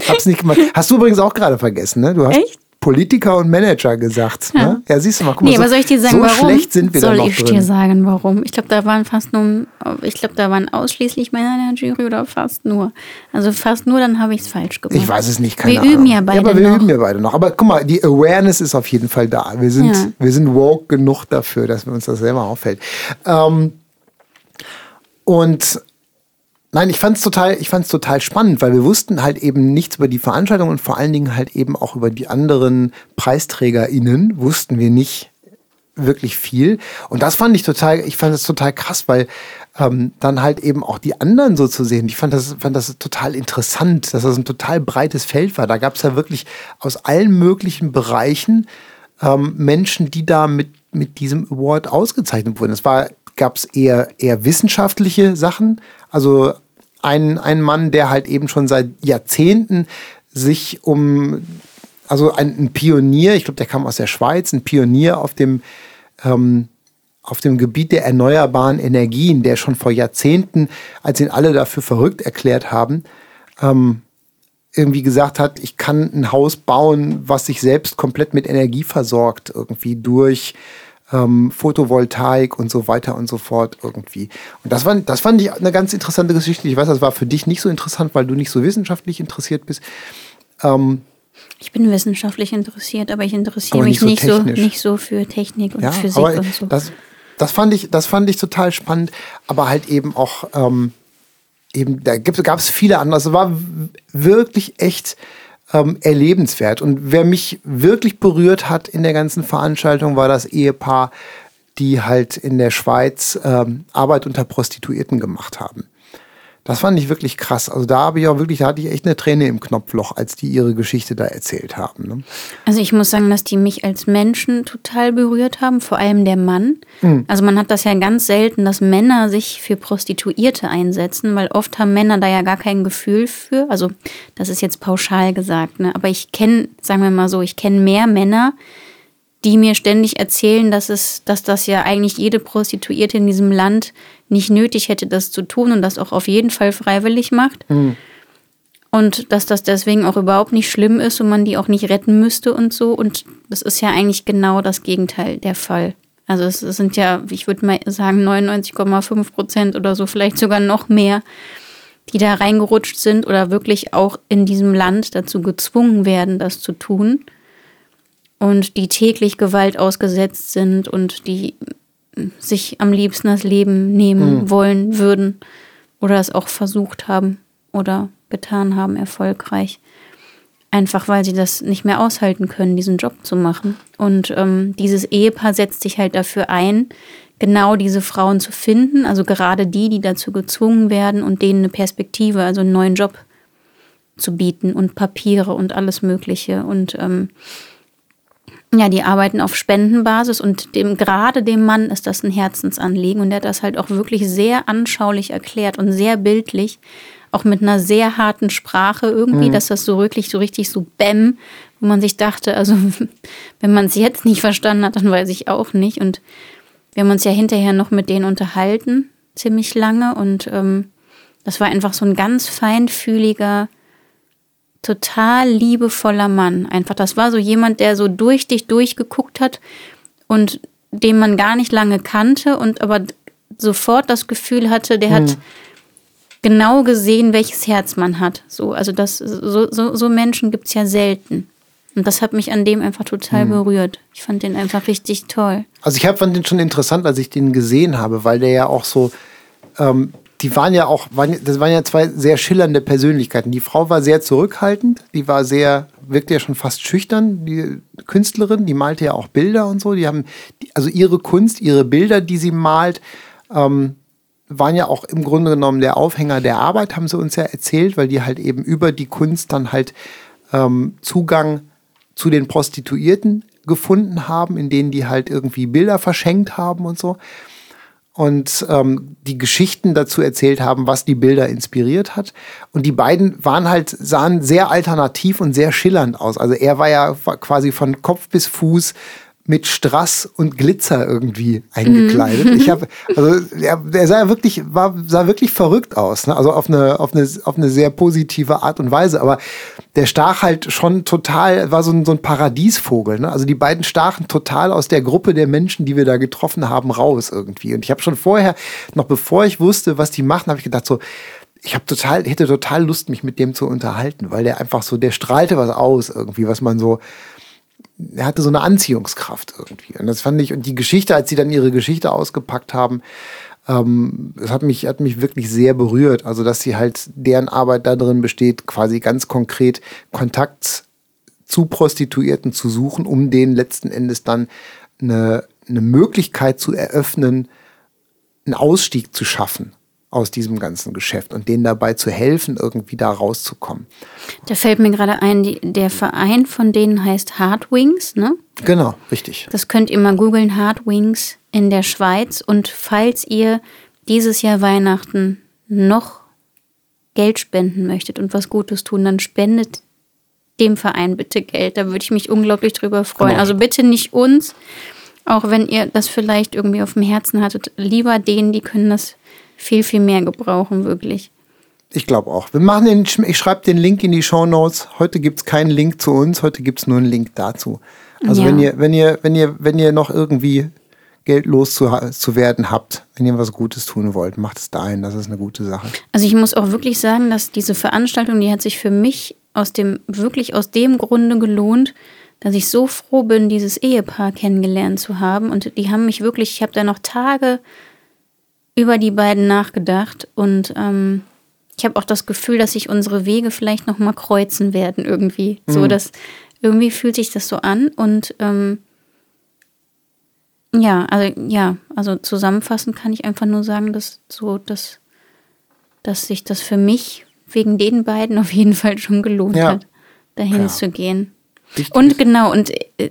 Hab's nicht gemacht. Hast du übrigens auch gerade vergessen, ne? Du hast Echt? Politiker und Manager gesagt. Ja, ne? ja siehst du mal, guck mal, nee, so, aber soll ich dir sagen, so warum? schlecht sind wir soll noch ich drin. dir sagen, warum? Ich glaube, da waren fast nur, ich glaube, da waren ausschließlich Männer in der Jury oder fast nur. Also fast nur, dann habe ich es falsch gemacht. Ich weiß es nicht, keine Wir Ahnung. üben ja beide Ja, aber wir noch. üben ja beide noch. Aber guck mal, die Awareness ist auf jeden Fall da. Wir sind, Ja. wir sind woke genug dafür, dass uns das selber auffällt. Ähm, und nein, ich fand es total, total spannend, weil wir wussten halt eben nichts über die Veranstaltung und vor allen Dingen halt eben auch über die anderen PreisträgerInnen wussten wir nicht wirklich viel. Und das fand ich total, ich fand das total krass, weil ähm, dann halt eben auch die anderen so zu sehen. Ich fand das, fand das total interessant, dass das ein total breites Feld war. Da gab es ja wirklich aus allen möglichen Bereichen ähm, Menschen, die da mit, mit diesem Award ausgezeichnet wurden. Es gab es eher, eher wissenschaftliche Sachen. Also ein, ein Mann, der halt eben schon seit Jahrzehnten sich um, also ein, ein Pionier, ich glaube, der kam aus der Schweiz, ein Pionier auf dem, ähm, auf dem Gebiet der erneuerbaren Energien, der schon vor Jahrzehnten, als ihn alle dafür verrückt erklärt haben, ähm, irgendwie gesagt hat, ich kann ein Haus bauen, was sich selbst komplett mit Energie versorgt, irgendwie durch ähm, Photovoltaik und so weiter und so fort irgendwie. Und das, war, das fand ich eine ganz interessante Geschichte. Ich weiß, das war für dich nicht so interessant, weil du nicht so wissenschaftlich interessiert bist. Ähm, Ich bin wissenschaftlich interessiert, aber ich interessiere Aber mich nicht so nicht so, nicht so für Technik und ja, Physik und so. das, das, fand ich, das fand ich total spannend, aber halt eben auch, ähm, eben, da gab es viele andere. Es war wirklich echt ähm, erlebenswert. Und wer mich wirklich berührt hat in der ganzen Veranstaltung, war das Ehepaar, die halt in der Schweiz ähm, Arbeit unter Prostituierten gemacht haben. Das fand ich wirklich krass. Also da habe ich auch wirklich, da hatte ich echt eine Träne im Knopfloch, als die ihre Geschichte da erzählt haben. Ne? Also ich muss sagen, dass die mich als Menschen total berührt haben, vor allem der Mann. Hm. Also man hat das ja ganz selten, dass Männer sich für Prostituierte einsetzen, weil oft haben Männer da ja gar kein Gefühl für. Also das ist jetzt pauschal gesagt, ne? aber ich kenne, sagen wir mal so, ich kenne mehr Männer, die mir ständig erzählen, dass es, dass das ja eigentlich jede Prostituierte in diesem Land nicht nötig hätte, das zu tun und das auch auf jeden Fall freiwillig macht. Und dass das deswegen auch überhaupt nicht schlimm ist und man die auch nicht retten müsste und so. Und das ist ja eigentlich genau das Gegenteil der Fall. Also es sind ja, ich würde mal sagen, 99,5 Prozent oder so, vielleicht sogar noch mehr, die da reingerutscht sind oder wirklich auch in diesem Land dazu gezwungen werden, das zu tun. Und die täglich Gewalt ausgesetzt sind und die sich am liebsten das Leben nehmen wollen würden oder es auch versucht haben oder getan haben, erfolgreich. Einfach weil sie das nicht mehr aushalten können, diesen Job zu machen. Und ähm, dieses Ehepaar setzt sich halt dafür ein, genau diese Frauen zu finden, also gerade die, die dazu gezwungen werden und denen eine Perspektive, also einen neuen Job zu bieten und Papiere und alles Mögliche. Und ähm, ja, die arbeiten auf Spendenbasis und dem, gerade dem Mann ist das ein Herzensanliegen und der hat das halt auch wirklich sehr anschaulich erklärt und sehr bildlich, auch mit einer sehr harten Sprache irgendwie, dass das so wirklich so richtig so bäm, wo man sich dachte, also wenn man es jetzt nicht verstanden hat, dann weiß ich auch nicht. Und wir haben uns ja hinterher noch mit denen unterhalten, ziemlich lange und ähm, das war einfach so ein ganz feinfühliger, total liebevoller Mann. Einfach, das war so jemand, der so durch dich durchgeguckt hat und den man gar nicht lange kannte und aber sofort das Gefühl hatte, der hat genau gesehen, welches Herz man hat. So, also das, so, so, so Menschen gibt es ja selten. Und das hat mich an dem einfach total berührt. Ich fand den einfach richtig toll. Also ich hab, fand den schon interessant, als ich den gesehen habe, weil der ja auch so, ähm, die waren ja auch, waren, das waren ja zwei sehr schillernde Persönlichkeiten. Die Frau war sehr zurückhaltend, die war sehr, wirkte ja schon fast schüchtern, die Künstlerin, die malte ja auch Bilder und so. Die haben, also ihre Kunst, ihre Bilder, die sie malt, ähm, waren ja auch im Grunde genommen der Aufhänger der Arbeit, haben sie uns ja erzählt, weil die halt eben über die Kunst dann halt ähm, Zugang zu den Prostituierten gefunden haben, in denen die halt irgendwie Bilder verschenkt haben und so. Und ähm, die Geschichten dazu erzählt haben, was die Bilder inspiriert hat. Und die beiden waren halt, sahen sehr alternativ und sehr schillernd aus. Also er war ja quasi von Kopf bis Fuß mit Strass und Glitzer irgendwie eingekleidet. Mhm. Ich habe, also er, er sah wirklich, war, sah wirklich verrückt aus, ne? also auf eine, auf eine, auf eine sehr positive Art und Weise. Aber der stach halt schon total, war so ein, so ein Paradiesvogel. Ne? Also die beiden stachen total aus der Gruppe der Menschen, die wir da getroffen haben, raus irgendwie. Und ich habe schon vorher, noch bevor ich wusste, was die machen, habe ich gedacht so, ich habe total, hätte total Lust, mich mit dem zu unterhalten, weil der einfach so, der strahlte was aus irgendwie, was man so, er hatte so eine Anziehungskraft irgendwie. Und das fand ich, und die Geschichte, als sie dann ihre Geschichte ausgepackt haben, ähm, das hat mich, hat mich wirklich sehr berührt. Also, dass sie halt, deren Arbeit da drin besteht, quasi ganz konkret Kontakt zu Prostituierten zu suchen, um denen letzten Endes dann eine, eine Möglichkeit zu eröffnen, einen Ausstieg zu schaffen aus diesem ganzen Geschäft und denen dabei zu helfen, irgendwie da rauszukommen. Da fällt mir gerade ein, die, der Verein von denen heißt Hardwings, ne? Genau, richtig. Das könnt ihr mal googeln, Hardwings in der Schweiz. Und falls ihr dieses Jahr Weihnachten noch Geld spenden möchtet und was Gutes tun, dann spendet dem Verein bitte Geld. Da würde ich mich unglaublich drüber freuen. Genau. Also bitte nicht uns, auch wenn ihr das vielleicht irgendwie auf dem Herzen hattet, lieber denen, die können das viel, viel mehr gebrauchen, wirklich. Ich glaube auch. Wir machen den, ich schreibe den Link in die Show Notes. Heute gibt es keinen Link zu uns, heute gibt es nur einen Link dazu. Also ja. wenn ihr, wenn ihr, wenn ihr, wenn ihr noch irgendwie Geld loszuwerden habt, wenn ihr was Gutes tun wollt, macht es dahin. Das ist eine gute Sache. Also ich muss auch wirklich sagen, dass diese Veranstaltung, die hat sich für mich aus dem, wirklich aus dem Grunde gelohnt, dass ich so froh bin, dieses Ehepaar kennengelernt zu haben. Und die haben mich wirklich, ich habe da noch Tage über die beiden nachgedacht und ähm, ich habe auch das Gefühl, dass sich unsere Wege vielleicht noch mal kreuzen werden irgendwie. Mhm. So, dass irgendwie fühlt sich das so an und ähm, ja, also ja, also zusammenfassend kann ich einfach nur sagen, dass so, dass, dass sich das für mich wegen den beiden auf jeden Fall schon gelohnt ja. hat, dahin ja. zu gehen. Richtig. Und genau, und äh,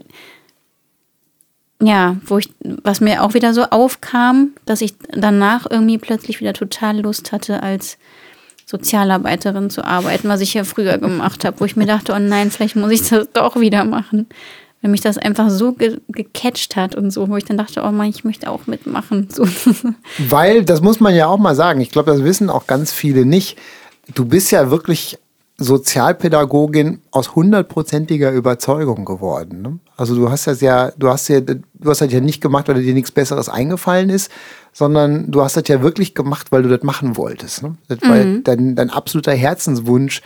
ja, wo ich, was mir auch wieder so aufkam, dass ich danach irgendwie plötzlich wieder total Lust hatte, als Sozialarbeiterin zu arbeiten, was ich ja früher gemacht habe, wo ich mir dachte, oh nein, vielleicht muss ich das doch wieder machen. Weil mich das einfach so ge gecatcht hat und so, wo ich dann dachte, oh Mann, ich möchte auch mitmachen. So. Weil, das muss man ja auch mal sagen, ich glaube, das wissen auch ganz viele nicht. Du bist ja wirklich Sozialpädagogin aus hundertprozentiger Überzeugung geworden. Ne? Also du hast das ja, du hast ja, du hast das ja nicht gemacht, weil dir nichts Besseres eingefallen ist, sondern du hast das ja wirklich gemacht, weil du das machen wolltest. Ne? Das mhm. war dein, dein absoluter Herzenswunsch,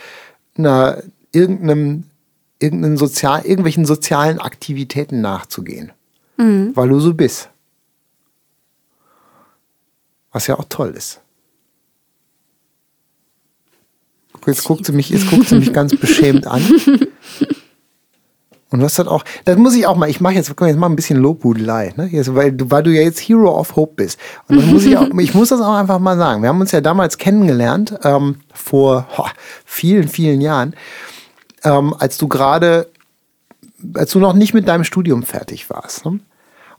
einer, irgendeinem, irgendeinen sozial, irgendwelchen sozialen Aktivitäten nachzugehen. Mhm. Weil du so bist. Was ja auch toll ist. Jetzt guckt sie mich, jetzt guckt sie mich ganz beschämt an. Und du hast halt auch, das muss ich auch mal, ich mache jetzt, jetzt mal ein bisschen Lobhudelei, ne? Jetzt, weil, du, weil du ja jetzt Hero of Hope bist. Und das muss ich auch, ich muss das auch einfach mal sagen. Wir haben uns ja damals kennengelernt, ähm, vor ho, vielen, vielen Jahren, ähm, als du gerade, als du noch nicht mit deinem Studium fertig warst. Ne?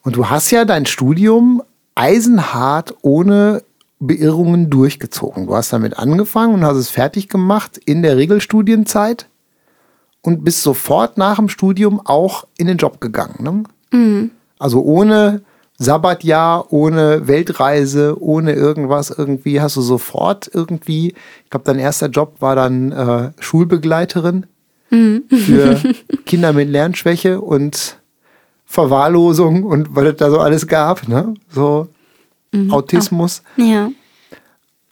Und du hast ja dein Studium eisenhart ohne Beirrungen durchgezogen. Du hast damit angefangen und hast es fertig gemacht in der Regelstudienzeit und bist sofort nach dem Studium auch in den Job gegangen. Ne? Mhm. Also ohne Sabbatjahr, ohne Weltreise, ohne irgendwas irgendwie hast du sofort irgendwie, ich glaube, dein erster Job war dann äh, Schulbegleiterin mhm. für Kinder mit Lernschwäche und Verwahrlosung und was es da so alles gab, ne? So mhm. Autismus. Ach, ja.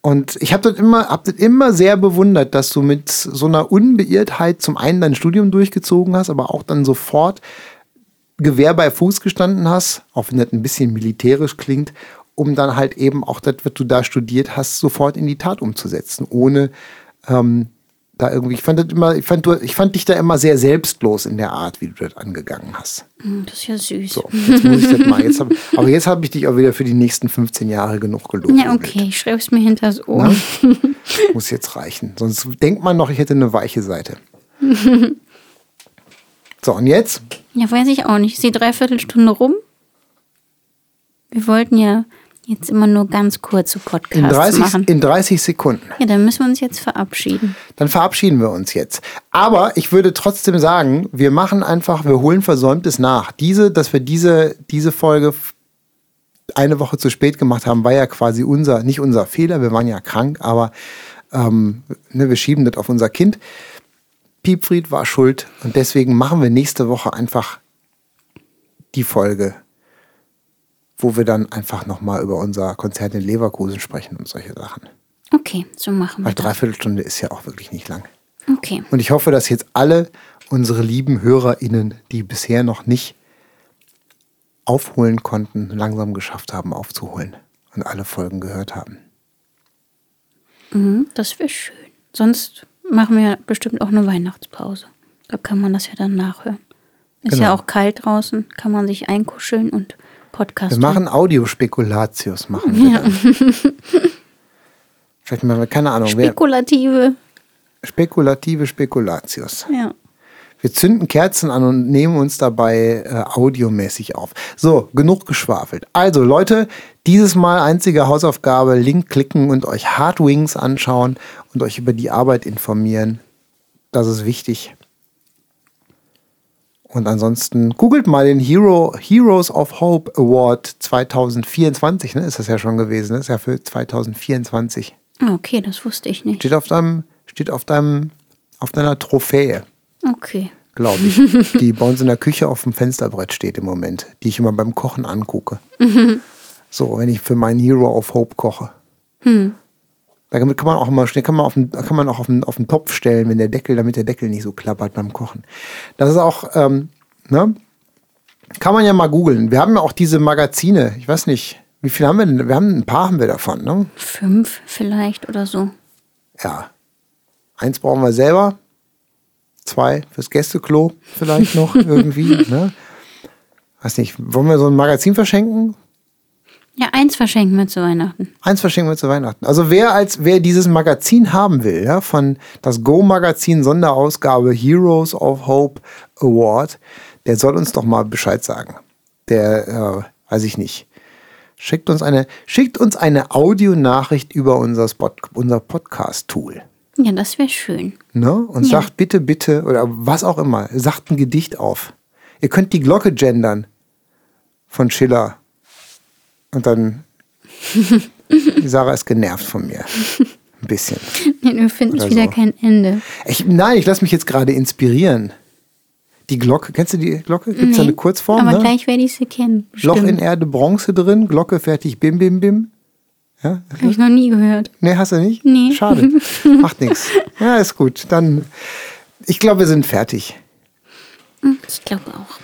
Und ich habe das immer, hab das immer sehr bewundert, dass du mit so einer Unbeirrtheit zum einen dein Studium durchgezogen hast, aber auch dann sofort Gewehr bei Fuß gestanden hast, auch wenn das ein bisschen militärisch klingt, um dann halt eben auch das, was du da studiert hast, sofort in die Tat umzusetzen, ohne ähm, da irgendwie, ich fand das immer, ich fand, du, ich fand dich da immer sehr selbstlos in der Art, wie du das angegangen hast. Hm, das ist ja süß. So, jetzt muss ich das mal. Jetzt hab, aber jetzt habe ich dich auch wieder für die nächsten 15 Jahre genug gelobt. Ja, okay, ich schreibe es mir hinter das Ohr. Na? Muss jetzt reichen. Sonst denkt man noch, ich hätte eine weiche Seite. So, und jetzt? Ja, weiß ich auch nicht. Ist die Dreiviertelstunde rum? Wir wollten ja jetzt immer nur ganz kurze Podcasts In 30, machen. in 30 Sekunden. Ja, dann müssen wir uns jetzt verabschieden. Dann verabschieden wir uns jetzt. Aber ich würde trotzdem sagen, wir machen einfach, wir holen Versäumtes nach. Diese, dass wir diese, diese Folge eine Woche zu spät gemacht haben, war ja quasi unser, nicht unser Fehler, wir waren ja krank, aber ähm, ne, wir schieben das auf unser Kind. Piepfried war schuld und deswegen machen wir nächste Woche einfach die Folge, wo wir dann einfach nochmal über unser Konzert in Leverkusen sprechen und solche Sachen. Okay, so machen wir Weil das. Dreiviertelstunde ist ja auch wirklich nicht lang. Okay. Und ich hoffe, dass jetzt alle unsere lieben HörerInnen, die bisher noch nicht aufholen konnten, langsam geschafft haben, aufzuholen und alle Folgen gehört haben. Mhm, das wäre schön. Sonst machen wir bestimmt auch eine Weihnachtspause. Da kann man das ja dann nachhören. Ist Genau. ja auch kalt draußen, kann man sich einkuscheln und Podcast Wir machen Audiospekulatius, machen wir dann. Vielleicht machen wir, keine Ahnung, wer, Spekulative. spekulative Spekulatius. Ja. Wir zünden Kerzen an und nehmen uns dabei äh, audiomäßig auf. So, genug geschwafelt. Also Leute, dieses Mal einzige Hausaufgabe, Link klicken und euch Hardwings anschauen und euch über die Arbeit informieren. Das ist wichtig. Und ansonsten googelt mal den Hero, Heroes of Hope Award 2024, ne? Ist das ja schon gewesen, ne? Ist ja für 2024. Ah, Okay, das wusste ich nicht. Steht auf deinem, steht auf deinem, auf deiner Trophäe Okay. glaube ich, die bei uns in der Küche auf dem Fensterbrett steht im Moment, die ich immer beim Kochen angucke. So, wenn ich für meinen Hero of Hope koche. Damit kann man auch immer schnell, kann man auf den, kann man auch auf den, auf den Topf stellen, wenn der Deckel, damit der Deckel nicht so klappert beim Kochen. Das ist auch, ähm, ne? Kann man ja mal googeln. Wir haben ja auch diese Magazine. Ich weiß nicht, wie viel haben wir denn? Wir haben ein paar haben wir davon, ne? Fünf vielleicht oder so. Ja. Eins brauchen wir selber. Zwei fürs Gästeklo vielleicht noch irgendwie. Ne? Weiß nicht, wollen wir so ein Magazin verschenken? Ja, eins verschenken wir zu Weihnachten. Eins verschenken wir zu Weihnachten. Also wer als wer dieses Magazin haben will, ja, von das Go-Magazin Sonderausgabe Heroes of Hope Award, der soll uns doch mal Bescheid sagen. Der, äh, weiß ich nicht. Schickt uns eine, schickt uns eine Audionachricht über unser, Spot, unser Podcast-Tool. Ja, das wäre schön. Ne? Und Ja. sagt bitte, bitte, oder was auch immer, sagt ein Gedicht auf. Ihr könnt die Glocke gendern von Schiller. Und dann, die Sarah ist genervt von mir. Ein bisschen. Nee, wir finden es Oder wieder so. kein Ende. Ich, nein, ich lasse mich jetzt gerade inspirieren. Die Glocke, kennst du die Glocke? Gibt es da Nee, eine Kurzform? Aber ne? gleich werde ich sie kennen. Loch in. Erde, Bronze drin, Glocke fertig, bim, bim, bim. Ja? Habe ich noch nie gehört. Nee, hast du nicht? Nee. Schade. Macht nichts. Ja, ist gut. Dann, ich glaube, wir sind fertig. Hm, Ich glaube auch.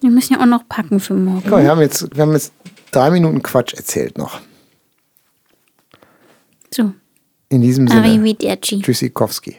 Wir müssen ja auch noch packen für morgen. Mal, wir haben jetzt, wir haben jetzt drei Minuten Quatsch erzählt noch. So, In diesem Sinne, Arrivederci. Tschüssikowski.